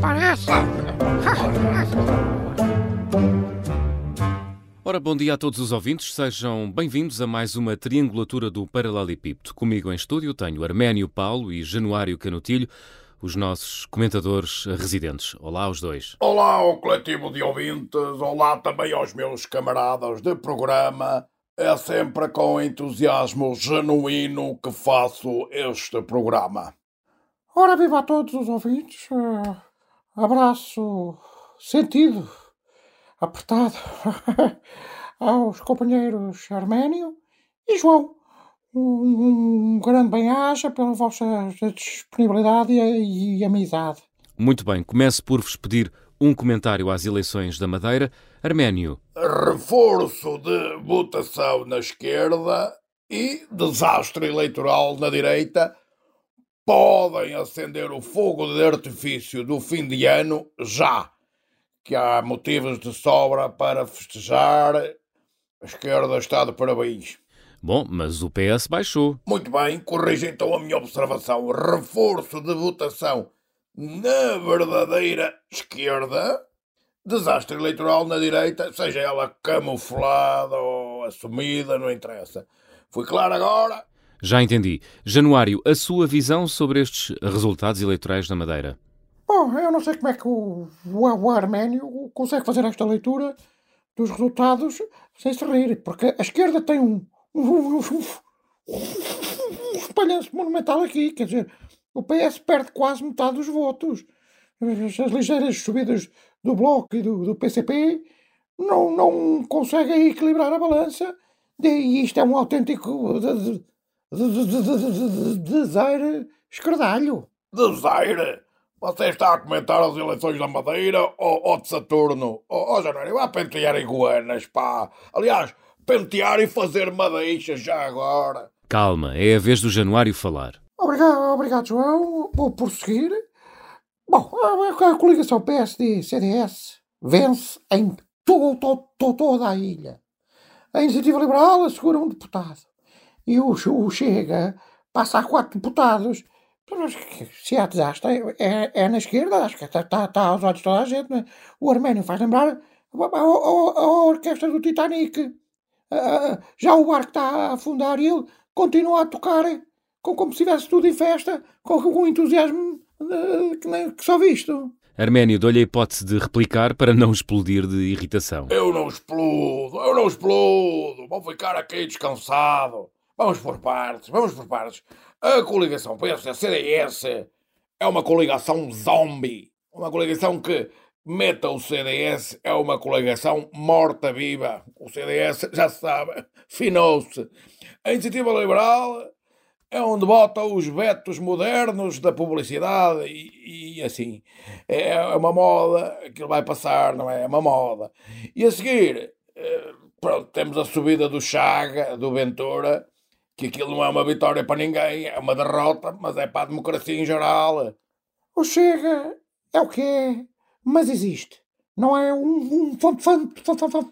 parece. Ora, bom dia a todos os ouvintes, sejam bem-vindos a mais uma triangulatura do Paralelepípedo. Comigo em estúdio tenho Arménio Paulo e Januário Canutilho, os nossos comentadores residentes. Olá aos dois. Olá ao coletivo de ouvintes, olá também aos meus camaradas de programa. É sempre com entusiasmo genuíno que faço este programa. Ora, viva a todos os ouvintes. Abraço sentido apertado aos companheiros Arménio e João. Um, um grande bem-aja pela vossa disponibilidade e, e amizade. Muito bem, começo por vos pedir um comentário às eleições da Madeira. Arménio. Reforço de votação na esquerda e desastre eleitoral na direita podem acender o fogo de artifício do fim de ano já que há motivos de sobra para festejar. A esquerda está de parabéns. Bom, mas o PS baixou. Muito bem, corrija então a minha observação. Reforço de votação na verdadeira esquerda, desastre eleitoral na direita, seja ela camuflada ou assumida, não interessa. Fui claro agora? Já entendi. Januário, a sua visão sobre estes resultados eleitorais na Madeira? Bom, eu não sei como é que o, o, o Arménio consegue fazer esta leitura dos resultados sem se rir, porque a esquerda tem um, um, um, um, espalhanço monumental aqui, quer dizer, o PS perde quase metade dos votos. As ligeiras subidas do Bloco e do, do PCP não, não conseguem equilibrar a balança e isto é um autêntico desaire escardalho. Desaire? Você está a comentar as eleições da Madeira ou, ou de Saturno? Ó oh, Janeiro, vai pentear iguanas, pá. Aliás, pentear e fazer madeixas já agora. Calma, é a vez do Januário falar. Obrigado, obrigado João. Vou prosseguir. Bom, a, a coligação PSD-CDS vence em to, to, to, toda a ilha. A Iniciativa Liberal assegura um deputado. E o, o Chega passa a quatro deputados se há desastre, é, é na esquerda, acho que está, está, está aos olhos de toda a gente. É? O Arménio faz lembrar a, a, a orquestra do Titanic. já o barco está a afundar e ele continua a tocar com, como se estivesse tudo em festa, com, com um entusiasmo que, que só visto. Arménio, dou-lhe a hipótese de replicar para não explodir de irritação. Eu não explodo, eu não explodo. Vou ficar aqui descansado. Vamos por partes, vamos por partes. A coligação PSD-CDS é uma coligação zombie. Uma coligação que meta o CDS é uma coligação morta-viva. O CDS, já se sabe, finou-se. A Iniciativa Liberal é onde bota os vetos modernos da publicidade e, e, assim. É uma moda, aquilo vai passar, não é? É uma moda. E a seguir, eh, pronto, temos a subida do Chaga, do Ventura, que aquilo não é uma vitória para ninguém, é uma derrota, mas é para a democracia em geral. O Chega é o que é, mas existe. Não é um, um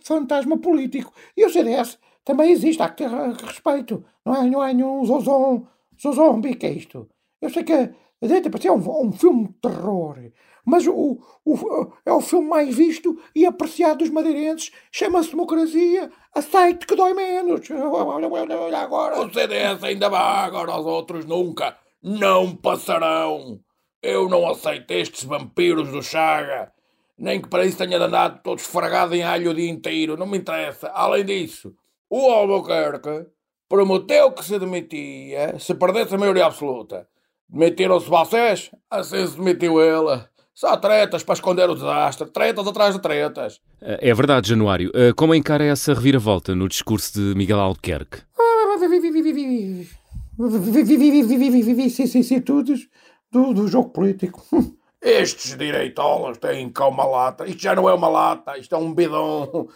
fantasma político. E o CDS também existe, há que ter respeito. Não é, não é nenhum zozom, zozombi que é isto. Eu sei que a direita parece um, um filme de terror, mas o, o, é o filme mais visto e apreciado dos madeirenses. Chama-se Democracia. Aceite que dói menos. Olha, agora. O CDS ainda vai, agora os outros nunca. Não passarão. Eu não aceito estes vampiros do Chaga. Nem que para isso tenha andado todo esfregado em alho o dia inteiro. Não me interessa. Além disso, o Albuquerque prometeu que se demitia se perdesse a maioria absoluta. Demitiram-se vocês? Assim se demitiu ele. Só tretas para esconder o desastre, tretas atrás de tretas. É verdade, Januário. Eh, como encara essa reviravolta no discurso de Miguel Albuquerque? Vicissitudes do, do jogo político. Estes direitolas têm cá uma lata. Isto já não é uma lata, isto é um bidão.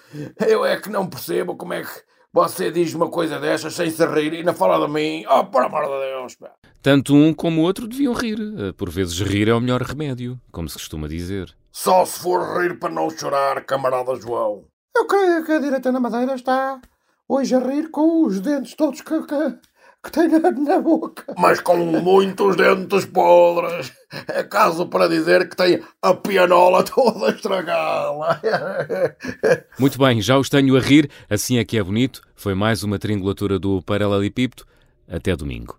Eu é que não percebo como é que você diz uma coisa destas sem se rir e ainda fala de mim. Oh, por amor de Deus, pá. Tanto um como o outro deviam rir. Eh, por vezes rir é o melhor remédio, como se costuma dizer. Só se for rir para não chorar, camarada João. Eu creio que a direita na Madeira está hoje a rir com os dentes todos que tem na, na boca. Mas com muitos dentes podres. É caso para dizer que tem a pianola toda estragada. Muito bem, já os tenho a rir, assim é que é bonito. Foi mais uma triangulatura do Paralelepípedo. Até domingo.